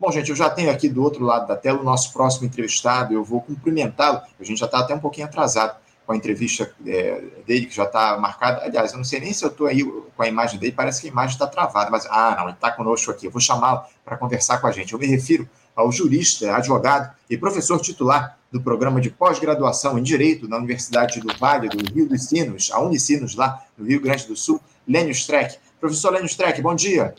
Bom, gente, eu já tenho aqui do outro lado da tela o nosso próximo entrevistado, eu vou cumprimentá-lo, a gente já está até um pouquinho atrasado com a entrevista é, dele, que já está marcada. Aliás, eu não sei nem se eu estou aí com a imagem dele, parece que a imagem está travada, mas, ah, não, ele está conosco aqui, eu vou chamá-lo para conversar com a gente. Eu me refiro ao jurista, advogado e professor titular do programa de pós-graduação em Direito da Universidade do Vale do Rio dos Sinos, a Unicinos, lá no Rio Grande do Sul, Lênio Streck. Professor Lênio Streck, bom dia.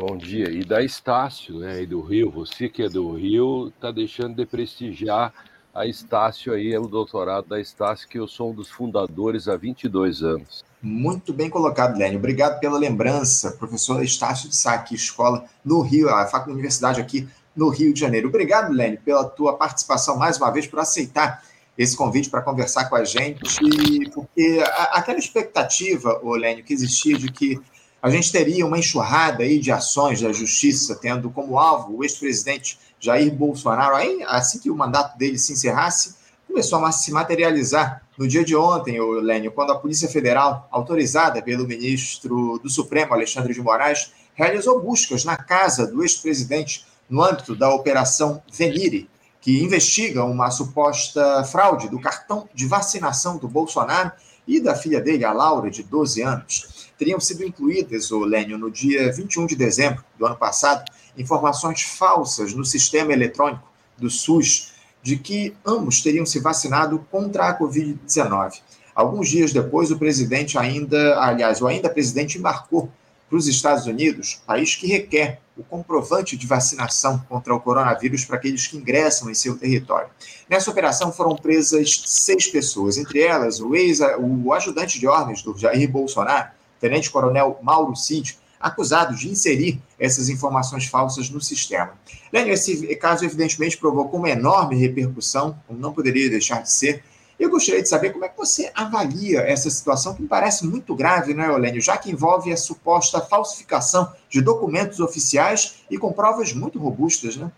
Bom dia. E da Estácio, né, e do Rio, você que é do Rio, está deixando de prestigiar a Estácio aí, é o doutorado da Estácio, que eu sou um dos fundadores há 22 anos. Muito bem colocado, Lênio. Obrigado pela lembrança, professor Estácio de Sá, aqui, escola no Rio, a Faculdade Universidade aqui no Rio de Janeiro. Obrigado, Lênio, pela tua participação mais uma vez, por aceitar esse convite para conversar com a gente, porque aquela expectativa, Lênio, que existia de que a gente teria uma enxurrada aí de ações da justiça, tendo como alvo o ex-presidente Jair Bolsonaro, aí, assim que o mandato dele se encerrasse, começou a se materializar no dia de ontem, Lênio, quando a Polícia Federal, autorizada pelo ministro do Supremo, Alexandre de Moraes, realizou buscas na casa do ex-presidente no âmbito da Operação Venire, que investiga uma suposta fraude do cartão de vacinação do Bolsonaro e da filha dele, a Laura, de 12 anos teriam sido incluídas, o Lênio, no dia 21 de dezembro do ano passado, informações falsas no sistema eletrônico do SUS de que ambos teriam se vacinado contra a Covid-19. Alguns dias depois, o presidente ainda, aliás, o ainda presidente embarcou para os Estados Unidos, país que requer o comprovante de vacinação contra o coronavírus para aqueles que ingressam em seu território. Nessa operação foram presas seis pessoas, entre elas o ex, o ajudante de ordens do Jair Bolsonaro, tenente-coronel Mauro Cid, acusado de inserir essas informações falsas no sistema. Lênin, esse caso evidentemente provocou uma enorme repercussão, como não poderia deixar de ser. Eu gostaria de saber como é que você avalia essa situação, que me parece muito grave, não é, Olênio, já que envolve a suposta falsificação de documentos oficiais e com provas muito robustas, né?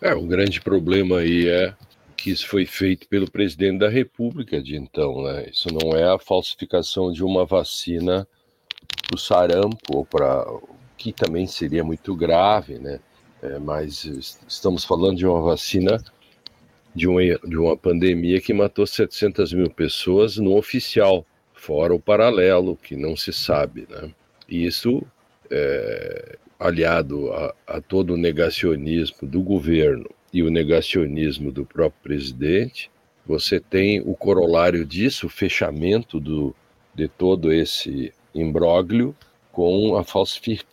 É, o grande problema aí é que isso foi feito pelo presidente da República de então, né? Isso não é a falsificação de uma vacina para o sarampo ou para que também seria muito grave, né? É, mas estamos falando de uma vacina de uma, de uma pandemia que matou 700 mil pessoas no oficial, fora o paralelo, que não se sabe, né? E isso, é, aliado a, a todo o negacionismo do governo e o negacionismo do próprio presidente, você tem o corolário disso, o fechamento do, de todo esse imbróglio com a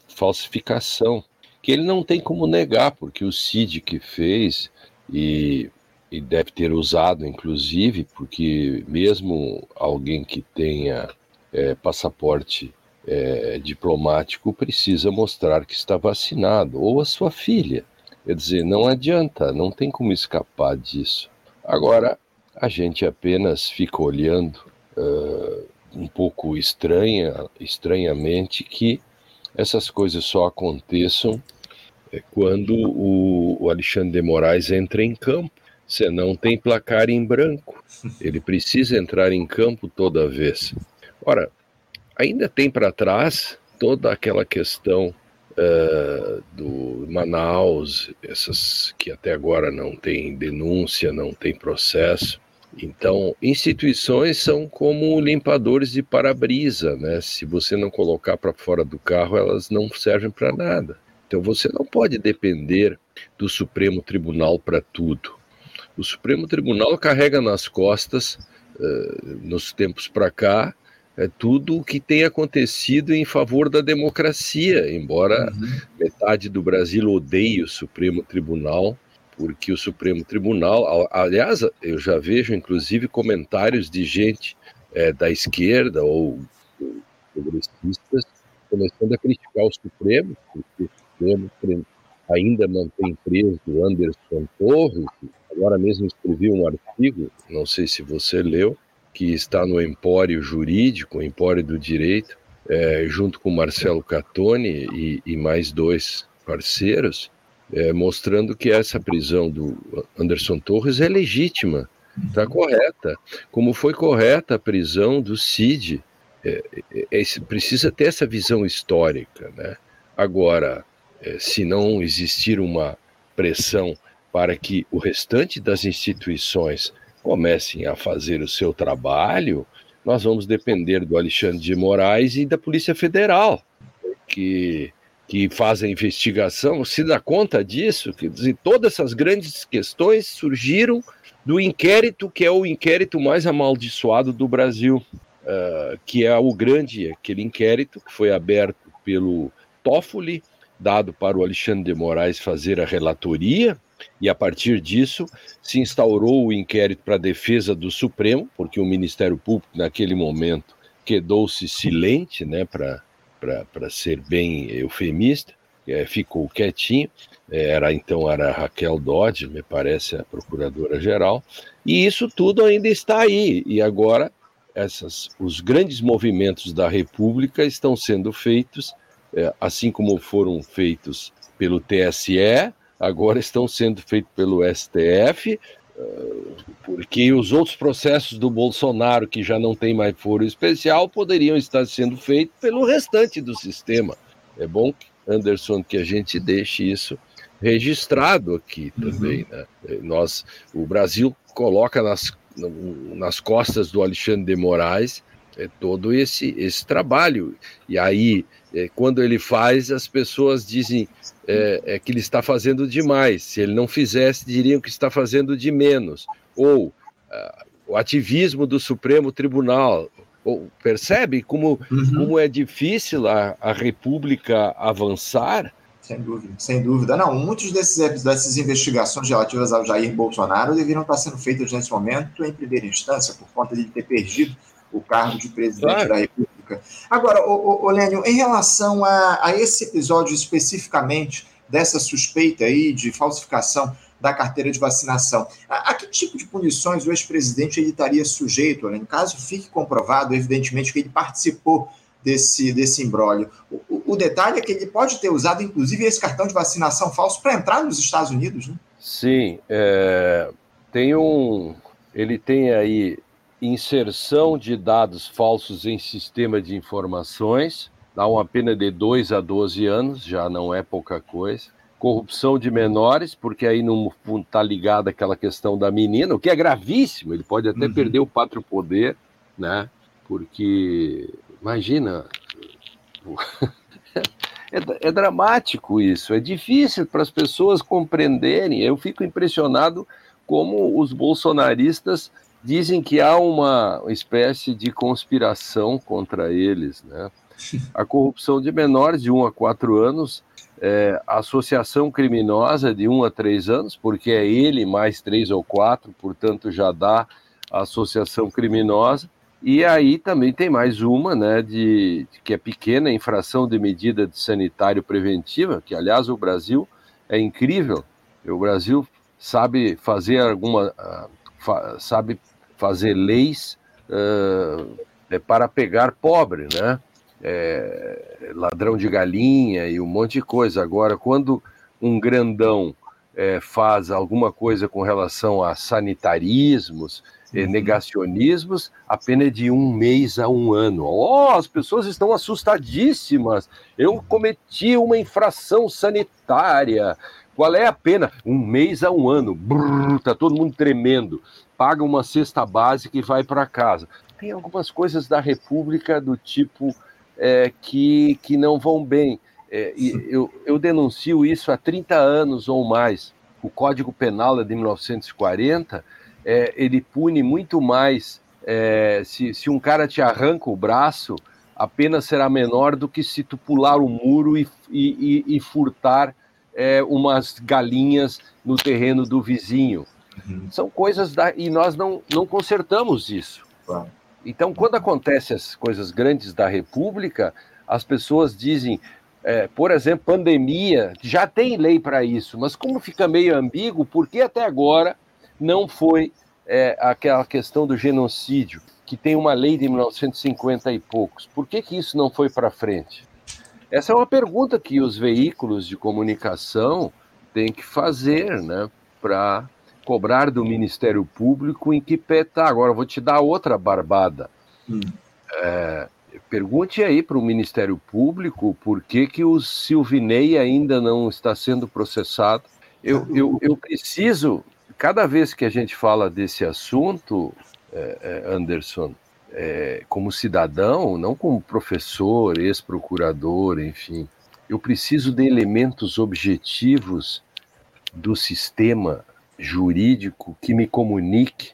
falsificação, que ele não tem como negar, porque o CID que fez, e, e deve ter usado inclusive, porque mesmo alguém que tenha é, passaporte é, diplomático precisa mostrar que está vacinado, ou a sua filha. Quer dizer, não adianta, não tem como escapar disso. Agora, a gente apenas fica olhando uh, um pouco estranha, estranhamente que essas coisas só aconteçam eh, quando o, o Alexandre de Moraes entra em campo. Senão tem placar em branco. Ele precisa entrar em campo toda vez. Ora, ainda tem para trás toda aquela questão uh, do Manaus, essas que até agora não tem denúncia, não tem processo. Então, instituições são como limpadores de para-brisa, né? Se você não colocar para fora do carro, elas não servem para nada. Então, você não pode depender do Supremo Tribunal para tudo. O Supremo Tribunal carrega nas costas, uh, nos tempos para cá, é tudo o que tem acontecido em favor da democracia, embora uhum. metade do Brasil odeie o Supremo Tribunal, porque o Supremo Tribunal, aliás, eu já vejo inclusive comentários de gente é, da esquerda ou progressistas começando a criticar o Supremo, porque o Supremo ainda mantém preso o Anderson Torres. Agora mesmo escrevi um artigo, não sei se você leu, que está no Empório Jurídico, Empório do Direito, é, junto com Marcelo Catone e, e mais dois parceiros, é, mostrando que essa prisão do Anderson Torres é legítima, está correta, como foi correta a prisão do Cid. É, é, precisa ter essa visão histórica. Né? Agora, é, se não existir uma pressão para que o restante das instituições comecem a fazer o seu trabalho, nós vamos depender do Alexandre de Moraes e da Polícia Federal, que, que faz a investigação. Se dá conta disso? Quer dizer, todas essas grandes questões surgiram do inquérito que é o inquérito mais amaldiçoado do Brasil, uh, que é o grande, aquele inquérito que foi aberto pelo Toffoli, dado para o Alexandre de Moraes fazer a relatoria, e a partir disso se instaurou o inquérito para a defesa do Supremo, porque o Ministério Público, naquele momento, quedou-se silente, né, para ser bem eufemista, é, ficou quietinho. É, era então era Raquel Dodge, me parece, a procuradora-geral, e isso tudo ainda está aí. E agora essas, os grandes movimentos da República estão sendo feitos, é, assim como foram feitos pelo TSE, agora estão sendo feitos pelo STF, eh, porque os outros processos do Bolsonaro, que já não tem mais foro especial, poderiam estar sendo feitos pelo restante do sistema. É bom, Anderson, que a gente deixe isso registrado aqui uhum. também. Né? Eh, nós, o Brasil coloca nas, nas costas do Alexandre de Moraes é todo esse, esse trabalho. E aí, é, quando ele faz, as pessoas dizem é, é, que ele está fazendo demais. Se ele não fizesse, diriam que está fazendo de menos. Ou uh, o ativismo do Supremo Tribunal. Ou, percebe como, uhum. como é difícil a, a República avançar? Sem dúvida, sem dúvida. Não, muitos desses, dessas investigações relativas ao Jair Bolsonaro deveriam estar sendo feitas nesse momento em primeira instância, por conta de ter perdido o cargo de presidente claro. da República. Agora, o, Lênio, em relação a, a esse episódio especificamente, dessa suspeita aí de falsificação da carteira de vacinação. A, a que tipo de punições o ex-presidente estaria sujeito, Lênio, caso fique comprovado, evidentemente, que ele participou desse, desse imbróglio? O, o, detalhe é que ele pode ter usado, inclusive, esse cartão de vacinação falso para entrar nos Estados Unidos, né? Sim, é, tem um... Ele tem aí inserção de dados falsos em sistema de informações, dá uma pena de 2 a 12 anos, já não é pouca coisa. Corrupção de menores, porque aí não está ligada aquela questão da menina, o que é gravíssimo, ele pode até uhum. perder o pátrio poder, né? Porque, imagina, é, é, dramático isso, é difícil para as pessoas compreenderem. Eu fico impressionado como os bolsonaristas Dizem que há uma espécie de conspiração contra eles, né? A corrupção de menores de 1 a 4 anos, é, associação criminosa de 1 a 3 anos, porque é ele mais 3 ou 4, portanto já dá a associação criminosa. E aí também tem mais uma, né, de, que é pequena, infração de medida de sanitário preventiva, que aliás o Brasil é incrível. O Brasil sabe fazer alguma, ah, sabe fazer leis uh, para pegar pobre, né? É, ladrão de galinha e um monte de coisa. Agora, quando um grandão é, faz alguma coisa com relação a sanitarismos, uhum. negacionismos, a pena é de um mês a um ano. Oh, as pessoas estão assustadíssimas. Eu cometi uma infração sanitária. Qual é a pena? Um mês a um ano. Brrr, tá todo mundo tremendo paga uma cesta básica e vai para casa. Tem algumas coisas da República do tipo é, que, que não vão bem. É, eu, eu denuncio isso há 30 anos ou mais. O Código Penal é de 1940, é, ele pune muito mais. É, se, se um cara te arranca o braço, a pena será menor do que se tu pular o muro e, e, e furtar é, umas galinhas no terreno do vizinho. Uhum. São coisas da. E nós não, não consertamos isso. Claro. Então, quando acontecem as coisas grandes da República, as pessoas dizem, é, por exemplo, pandemia, já tem lei para isso, mas como fica meio ambíguo, por que até agora não foi é, aquela questão do genocídio, que tem uma lei de 1950 e poucos? Por que, que isso não foi para frente? Essa é uma pergunta que os veículos de comunicação têm que fazer, né, para cobrar do Ministério Público em que pé está. Agora, vou te dar outra barbada. Hum. É, pergunte aí para o Ministério Público por que, que o Silvinei ainda não está sendo processado. Eu, eu, eu preciso, cada vez que a gente fala desse assunto, é, é, Anderson, é, como cidadão, não como professor, ex-procurador, enfim, eu preciso de elementos objetivos do sistema jurídico que me comunique,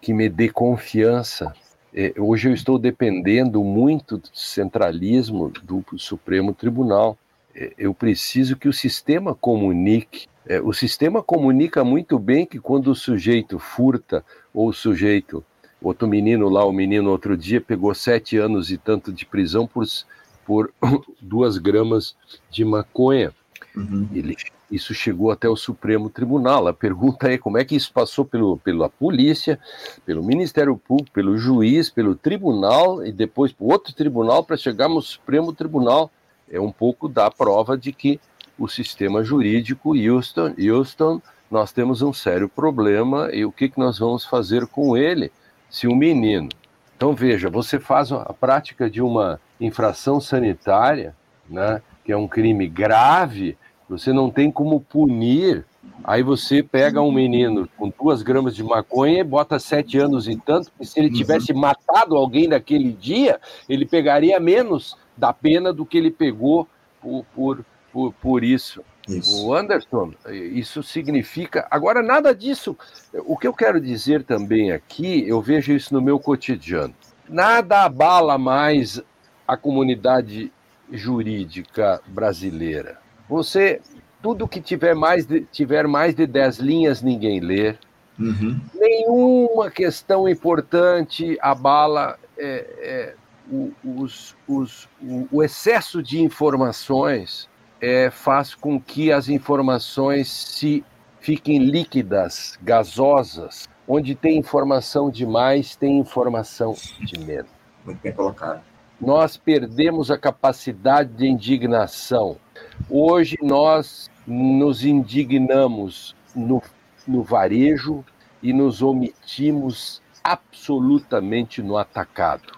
que me dê confiança. É, hoje eu estou dependendo muito do centralismo do Supremo Tribunal. É, eu preciso que o sistema comunique. É, o sistema comunica muito bem que quando o sujeito furta ou o sujeito, outro menino lá, o menino outro dia pegou sete anos e tanto de prisão por, por duas gramas de maconha. Uhum. Ele isso chegou até o Supremo Tribunal. A pergunta é como é que isso passou pelo, pela polícia, pelo Ministério Público, pelo juiz, pelo tribunal e depois para outro tribunal para chegar no Supremo Tribunal. É um pouco da prova de que o sistema jurídico, Houston, Houston, nós temos um sério problema e o que, que nós vamos fazer com ele se um menino. Então veja, você faz a prática de uma infração sanitária, né, que é um crime grave, você não tem como punir. Aí você pega um menino com duas gramas de maconha e bota sete anos e tanto, que se ele uhum. tivesse matado alguém naquele dia, ele pegaria menos da pena do que ele pegou por, por, por, por isso. Isso. O Anderson, isso significa. Agora, nada disso. O que eu quero dizer também aqui, eu vejo isso no meu cotidiano. Nada abala mais a comunidade jurídica brasileira. Você, tudo que tiver mais de, tiver mais de 10 linhas, ninguém lê. Uhum. Nenhuma questão importante abala é, é, o, os, os, o, o, excesso de informações é, faz com que as informações se fiquem líquidas, gasosas. Onde tem informação demais, tem informação de menos. Muito bem colocado. Nós perdemos a capacidade de indignação. Hoje nós nos indignamos no, no varejo e nos omitimos absolutamente no atacado.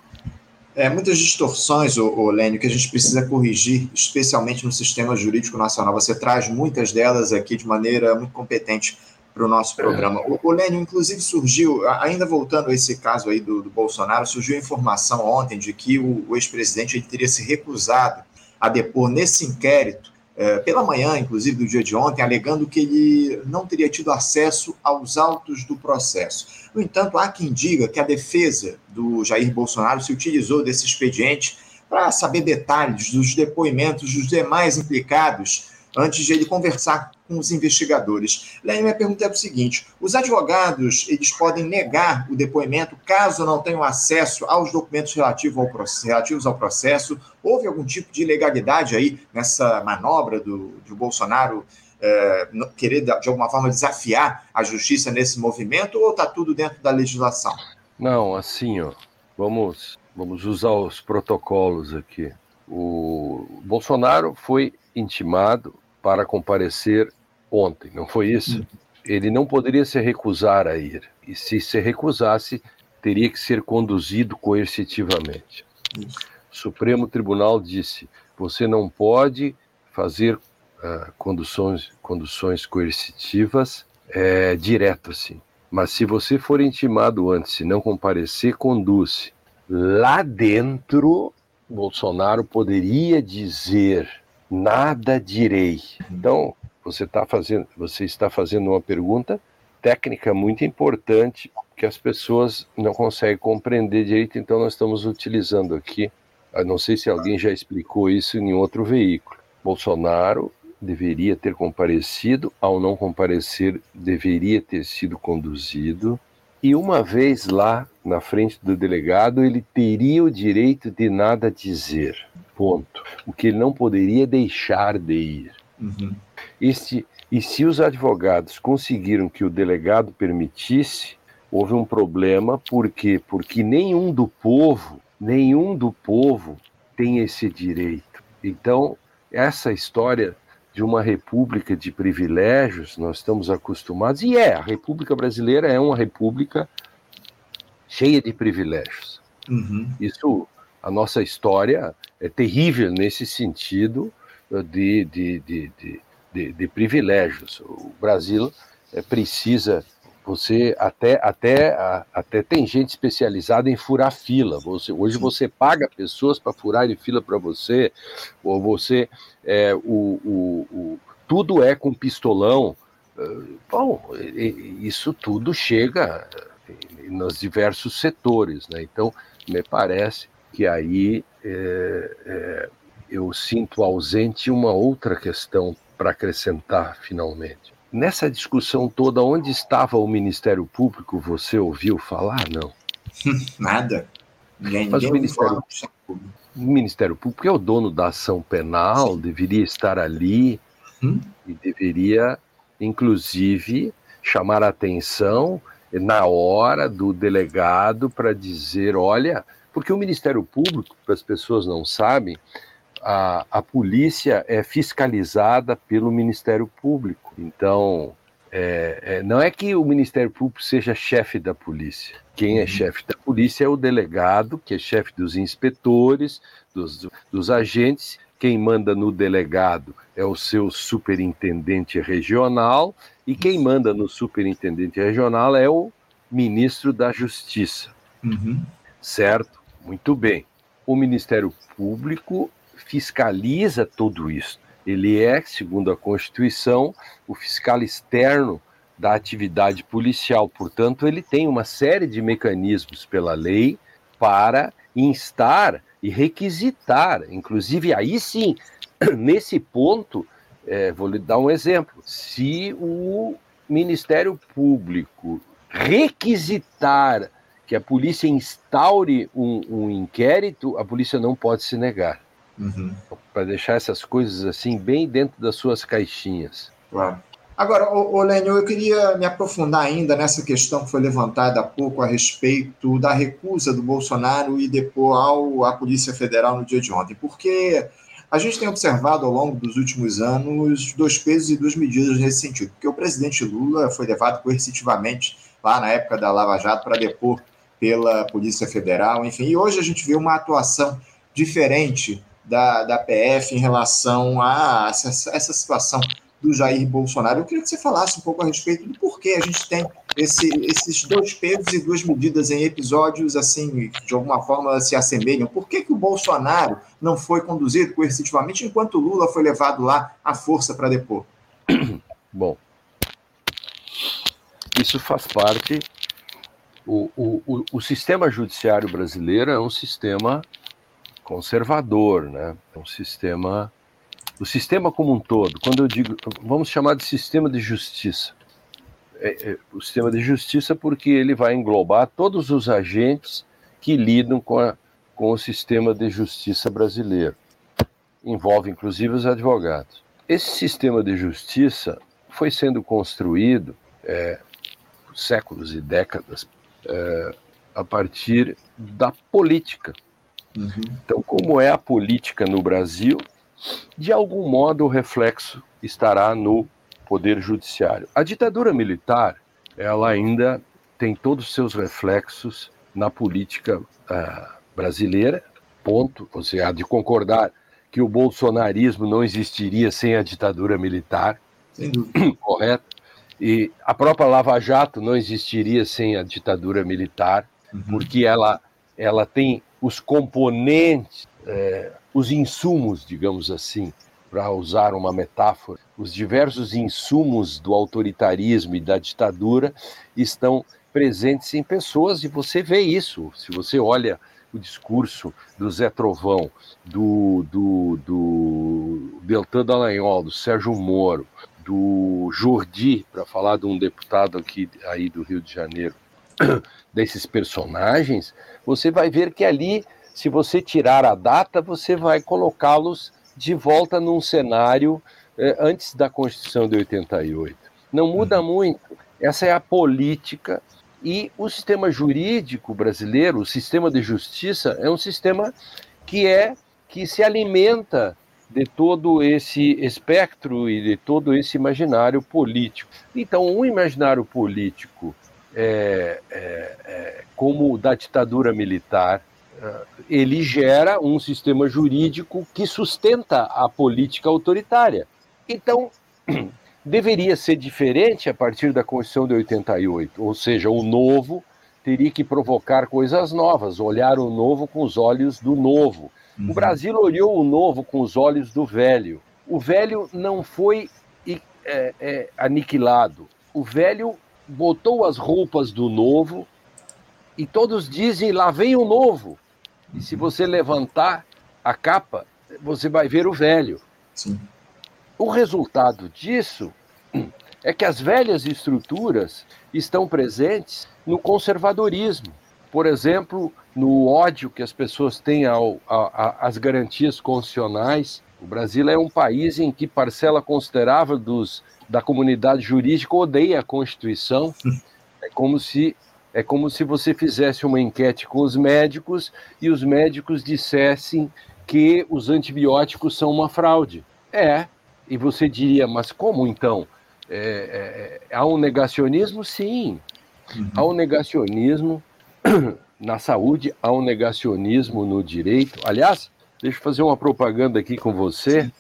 É, muitas distorções, o, o Lênio, que a gente precisa corrigir, especialmente no sistema jurídico nacional. Você traz muitas delas aqui de maneira muito competente para o nosso programa. O, o Lênio, inclusive, surgiu, ainda voltando a esse caso aí do, do Bolsonaro, surgiu a informação ontem de que o, o ex-presidente teria se recusado a depor nesse inquérito, é, pela manhã, inclusive, do dia de ontem, alegando que ele não teria tido acesso aos autos do processo. No entanto, há quem diga que a defesa do Jair Bolsonaro se utilizou desse expediente para saber detalhes dos depoimentos dos demais implicados antes de ele conversar com os investigadores. Lênin, minha pergunta é o seguinte: os advogados eles podem negar o depoimento caso não tenham acesso aos documentos relativos ao processo, relativos ao processo? Houve algum tipo de ilegalidade aí nessa manobra do, do Bolsonaro é, querer, de alguma forma, desafiar a justiça nesse movimento ou está tudo dentro da legislação? Não, assim, ó, vamos, vamos usar os protocolos aqui. O Bolsonaro foi intimado para comparecer ontem, não foi isso? Ele não poderia se recusar a ir. E se se recusasse, teria que ser conduzido coercitivamente. O Supremo Tribunal disse: você não pode fazer uh, conduções, conduções coercitivas é, direto assim. Mas se você for intimado antes e não comparecer, conduz. Lá dentro, Bolsonaro poderia dizer nada direi. Então, você, tá fazendo, você está fazendo uma pergunta técnica muito importante que as pessoas não conseguem compreender direito, então nós estamos utilizando aqui. Eu não sei se alguém já explicou isso em outro veículo. Bolsonaro deveria ter comparecido, ao não comparecer, deveria ter sido conduzido. E uma vez lá, na frente do delegado, ele teria o direito de nada dizer ponto. O que ele não poderia deixar de ir. Uhum. Este, e se os advogados conseguiram que o delegado permitisse, houve um problema, por quê? Porque nenhum do povo, nenhum do povo tem esse direito. Então, essa história de uma república de privilégios, nós estamos acostumados, e é, a República Brasileira é uma república cheia de privilégios. Uhum. Isso a nossa história é terrível nesse sentido de, de, de, de, de privilégios. O Brasil é, precisa você até até até tem gente especializada em furar fila. Você, hoje você paga pessoas para furarem fila para você, ou você é, o, o, o, tudo é com pistolão. Eh, bom, isso tudo chega nos diversos setores, né? Então me parece que aí é, é, eu sinto ausente uma outra questão para acrescentar finalmente. Nessa discussão toda, onde estava o Ministério Público? Você ouviu falar? Não. Nada. Ninguém, Mas o Ministério, o Ministério Público é o dono da ação penal, Sim. deveria estar ali hum? e deveria, inclusive, chamar a atenção na hora do delegado para dizer: olha, porque o Ministério Público, as pessoas não sabem, a, a polícia é fiscalizada pelo Ministério Público. Então, é, é, não é que o Ministério Público seja chefe da polícia. Quem é uhum. chefe da polícia é o delegado, que é chefe dos inspetores, dos, dos agentes. Quem manda no delegado é o seu superintendente regional, e quem manda no superintendente regional é o ministro da Justiça. Uhum. Certo? Muito bem. O Ministério Público fiscaliza tudo isso. Ele é, segundo a Constituição, o fiscal externo da atividade policial. Portanto, ele tem uma série de mecanismos pela lei para instar e requisitar. Inclusive, aí sim, nesse ponto, é, vou lhe dar um exemplo. Se o Ministério Público requisitar que a polícia instaure um, um inquérito, a polícia não pode se negar. Uhum. Para deixar essas coisas assim bem dentro das suas caixinhas. Claro. Agora, ô, ô Lênio, eu queria me aprofundar ainda nessa questão que foi levantada há pouco a respeito da recusa do Bolsonaro e depor ao, à Polícia Federal no dia de ontem, porque a gente tem observado ao longo dos últimos anos dois pesos e duas medidas nesse sentido, porque o presidente Lula foi levado coercitivamente lá na época da Lava Jato para depor pela Polícia Federal, enfim, e hoje a gente vê uma atuação diferente da, da PF em relação a essa, essa situação do Jair Bolsonaro. Eu queria que você falasse um pouco a respeito do porquê a gente tem esse, esses dois pesos e duas medidas em episódios assim, de alguma forma se assemelham. Por que, que o Bolsonaro não foi conduzido coercitivamente enquanto Lula foi levado lá à força para depor? Bom, isso faz parte. O, o, o, sistema judiciário brasileiro é um sistema conservador, né? É um sistema, o sistema como um todo. Quando eu digo, vamos chamar de sistema de justiça. É, é, o sistema de justiça porque ele vai englobar todos os agentes que lidam com, a, com o sistema de justiça brasileiro. Envolve inclusive os advogados. Esse sistema de justiça foi sendo construído é, séculos e décadas é, a partir da política. Uhum. Então, como é a política no Brasil, de algum modo o reflexo estará no poder judiciário. A ditadura militar, ela ainda tem todos os seus reflexos na política uh, brasileira. Ponto. Você há de concordar que o bolsonarismo não existiria sem a ditadura militar. Correto? E a própria Lava Jato não existiria sem a ditadura militar, uhum. porque ela, ela tem os componentes, é, os insumos, digamos assim, para usar uma metáfora, os diversos insumos do autoritarismo e da ditadura estão presentes em pessoas e você vê isso. Se você olha o discurso do Zé Trovão, do, do, do Deltan Dallagnol, do Sérgio Moro, do Jordi, para falar de um deputado aqui aí do Rio de Janeiro, desses personagens, você vai ver que ali, se você tirar a data, você vai colocá-los de volta num cenário eh, antes da Constituição de 88. Não muda uhum. muito. Essa é a política e o sistema jurídico brasileiro, o sistema de justiça, é um sistema que é que se alimenta de todo esse espectro e de todo esse imaginário político. Então, um imaginário político é, é, é, como da ditadura militar, ele gera um sistema jurídico que sustenta a política autoritária. Então, deveria ser diferente a partir da Constituição de 88, ou seja, o novo teria que provocar coisas novas, olhar o novo com os olhos do novo. Uhum. O Brasil olhou o novo com os olhos do velho. O velho não foi é, é, aniquilado. O velho botou as roupas do novo e todos dizem: lá vem o novo. E se você levantar a capa, você vai ver o velho. Sim. O resultado disso é que as velhas estruturas estão presentes no conservadorismo. Por exemplo, no ódio que as pessoas têm ao, a, a, às garantias constitucionais. O Brasil é um país em que parcela considerável dos, da comunidade jurídica odeia a Constituição. É como se é como se você fizesse uma enquete com os médicos e os médicos dissessem que os antibióticos são uma fraude. É, e você diria, mas como então? É, é, há um negacionismo? Sim. Uhum. Há um negacionismo na saúde, há um negacionismo no direito. Aliás, deixa eu fazer uma propaganda aqui com você.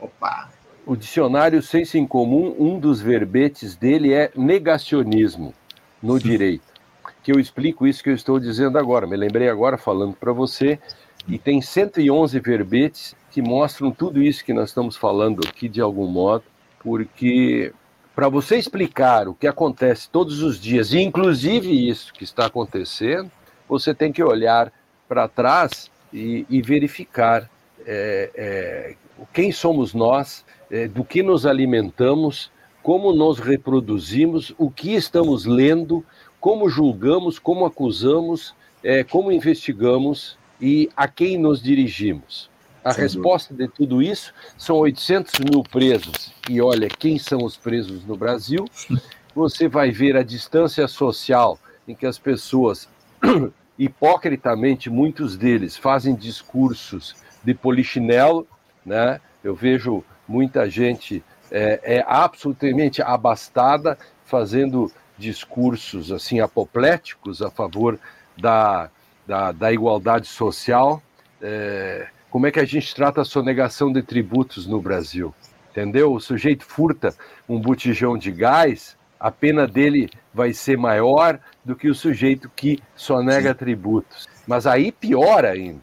Opa! O dicionário Senso em Comum, um dos verbetes dele é negacionismo no Sim. direito. Que eu explico isso que eu estou dizendo agora. Me lembrei agora falando para você. E tem 111 verbetes que mostram tudo isso que nós estamos falando aqui de algum modo, porque para você explicar o que acontece todos os dias, e inclusive isso que está acontecendo, você tem que olhar para trás e, e verificar é, é, quem somos nós, é, do que nos alimentamos, como nos reproduzimos, o que estamos lendo, como julgamos, como acusamos, é, como investigamos e a quem nos dirigimos. A Sem resposta dúvida. de tudo isso são 800 mil presos. E olha, quem são os presos no Brasil? Você vai ver a distância social em que as pessoas, hipocritamente, muitos deles, fazem discursos de polichinelo, né? Eu vejo muita gente é, é absolutamente abastada fazendo discursos assim apopléticos a favor da, da, da igualdade social. É, como é que a gente trata a sonegação de tributos no Brasil. Entendeu? O sujeito furta um botijão de gás, a pena dele vai ser maior do que o sujeito que sonega Sim. tributos. Mas aí pior ainda,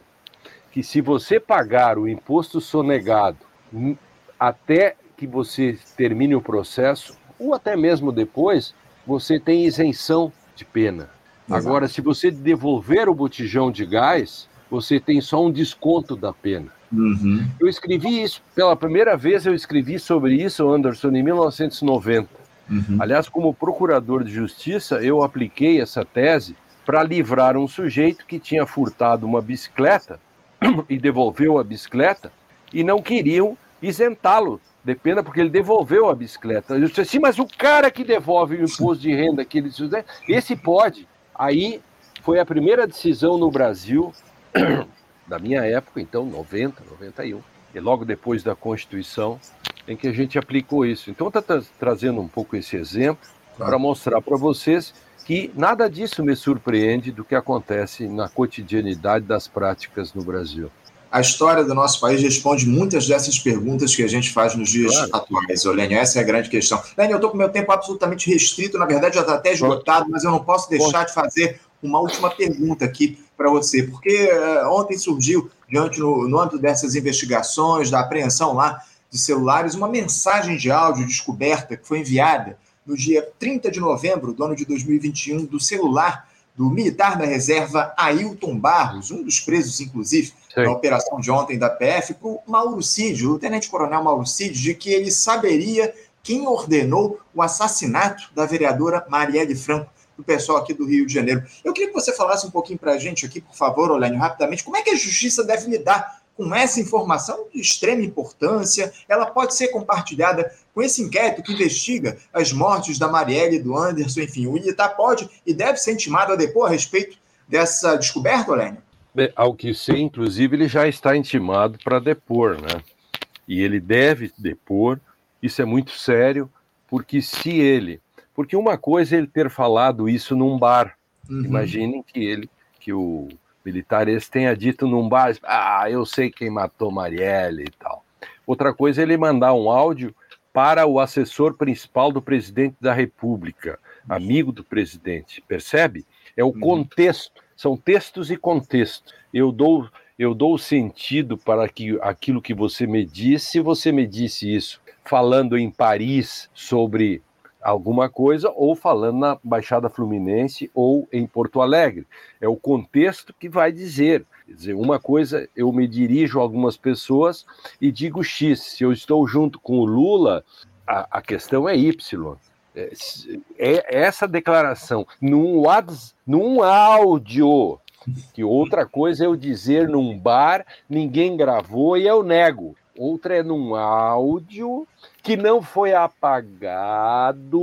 que se você pagar o imposto sonegado até que você termine o processo, ou até mesmo depois, você tem isenção de pena. Exato. Agora, se você devolver o botijão de gás, você tem só um desconto da pena. Uhum. Eu escrevi isso, pela primeira vez eu escrevi sobre isso, Anderson, em 1990. Uhum. Aliás, como procurador de justiça, eu apliquei essa tese para livrar um sujeito que tinha furtado uma bicicleta e devolveu a bicicleta e não queriam isentá-lo de pena porque ele devolveu a bicicleta. Eu disse assim, mas o cara que devolve o imposto de renda que ele esse pode. Aí foi a primeira decisão no Brasil da minha época, então, 90, 91, e logo depois da Constituição, em que a gente aplicou isso. Então, está tra trazendo um pouco esse exemplo para mostrar para vocês que nada disso me surpreende do que acontece na cotidianidade das práticas no Brasil. A história do nosso país responde muitas dessas perguntas que a gente faz nos dias claro. atuais, Lênio. Essa é a grande questão. Lênio, eu estou com meu tempo absolutamente restrito, na verdade já está até esgotado, mas eu não posso deixar de fazer uma última pergunta aqui para você, porque uh, ontem surgiu, diante no, no âmbito dessas investigações, da apreensão lá de celulares, uma mensagem de áudio descoberta que foi enviada no dia 30 de novembro do ano de 2021 do celular do militar da reserva Ailton Barros, um dos presos, inclusive, Sim. na operação de ontem da PF, para o Mauro Cid, o tenente-coronel Mauro Cid, de que ele saberia quem ordenou o assassinato da vereadora Marielle Franco do pessoal aqui do Rio de Janeiro. Eu queria que você falasse um pouquinho para a gente aqui, por favor, Olênio, rapidamente, como é que a justiça deve lidar com essa informação de extrema importância? Ela pode ser compartilhada com esse inquérito que investiga as mortes da Marielle e do Anderson, enfim, o ITA pode e deve ser intimado a depor a respeito dessa descoberta, Olênio? Ao que sei, inclusive, ele já está intimado para depor, né? E ele deve depor, isso é muito sério, porque se ele porque uma coisa é ele ter falado isso num bar. Uhum. Imaginem que ele, que o, militar esse tenha dito num bar, ah, eu sei quem matou Marielle e tal. Outra coisa é ele mandar um áudio para o assessor principal do presidente da República, amigo do presidente, percebe? É o uhum. contexto, são textos e contextos. Eu dou eu dou sentido para que, aquilo que você me disse, se você me disse isso falando em Paris sobre alguma coisa, ou falando na Baixada Fluminense ou em Porto Alegre. É o contexto que vai dizer. Quer dizer, uma coisa, eu me dirijo a algumas pessoas e digo X. Se eu estou junto com o Lula, a, a questão é Y. É, é essa declaração num, num áudio que outra coisa é eu dizer num bar, ninguém gravou e eu nego. Outra é num áudio que não foi apagado.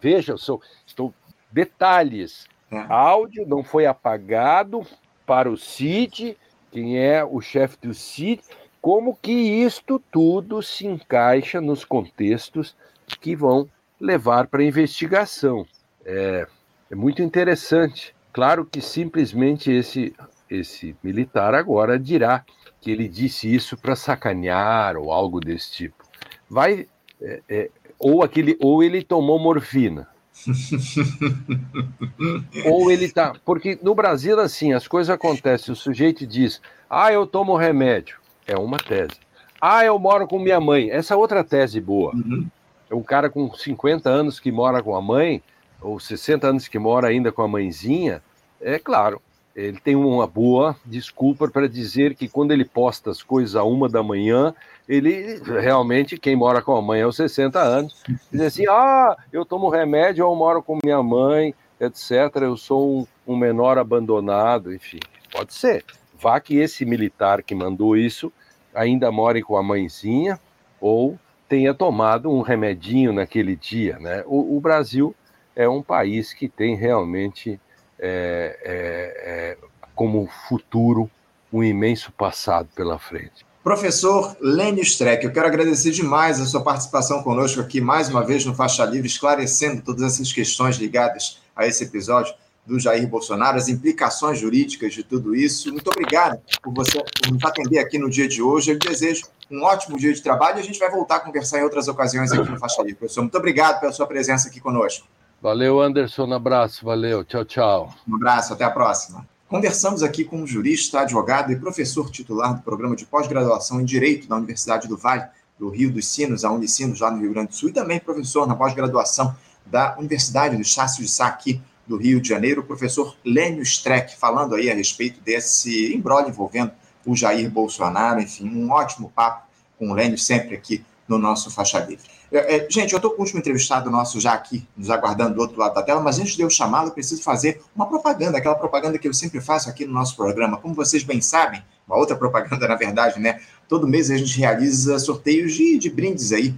Veja, sou, estou detalhes. É. Áudio não foi apagado para o CID, quem é o chefe do CID, como que isto tudo se encaixa nos contextos que vão levar para a investigação. É, é muito interessante. Claro que simplesmente esse, esse militar agora dirá que ele disse isso para sacanear ou algo desse tipo. Vai é, é, ou aquele ou ele tomou morfina. ou ele tá, porque no Brasil assim, as coisas acontecem, o sujeito diz: "Ah, eu tomo remédio". É uma tese. "Ah, eu moro com minha mãe". Essa é outra tese boa. Uhum. É um cara com 50 anos que mora com a mãe, ou 60 anos que mora ainda com a mãezinha, é claro, ele tem uma boa desculpa para dizer que quando ele posta as coisas a uma da manhã, ele realmente, quem mora com a mãe aos 60 anos, diz assim: ah, eu tomo remédio, eu moro com minha mãe, etc. Eu sou um, um menor abandonado, enfim, pode ser. Vá que esse militar que mandou isso ainda more com a mãezinha ou tenha tomado um remedinho naquele dia, né? o, o Brasil é um país que tem realmente é, é, é, como futuro um imenso passado pela frente. Professor Lênio Streck, eu quero agradecer demais a sua participação conosco aqui mais uma vez no Faixa Livre, esclarecendo todas essas questões ligadas a esse episódio do Jair Bolsonaro, as implicações jurídicas de tudo isso. Muito obrigado por você por nos atender aqui no dia de hoje. Eu desejo um ótimo dia de trabalho e a gente vai voltar a conversar em outras ocasiões aqui no Faixa Livre. Professor, muito obrigado pela sua presença aqui conosco. Valeu, Anderson. Um abraço. Valeu. Tchau, tchau. Um abraço. Até a próxima. Conversamos aqui com um jurista, advogado e professor titular do programa de pós-graduação em Direito da Universidade do Vale, do Rio dos Sinos, a Unicinos, lá no Rio Grande do Sul, e também professor na pós-graduação da Universidade do Estácio de Sá, aqui do Rio de Janeiro, o professor Lênio Streck, falando aí a respeito desse embrolho envolvendo o Jair Bolsonaro, enfim, um ótimo papo com o Lênio sempre aqui no nosso Faixa Livre. É, é, gente, eu estou com o último entrevistado nosso já aqui, nos aguardando do outro lado da tela, mas antes de eu chamá-lo, eu preciso fazer uma propaganda, aquela propaganda que eu sempre faço aqui no nosso programa. Como vocês bem sabem, uma outra propaganda, na verdade, né? Todo mês a gente realiza sorteios de, de brindes aí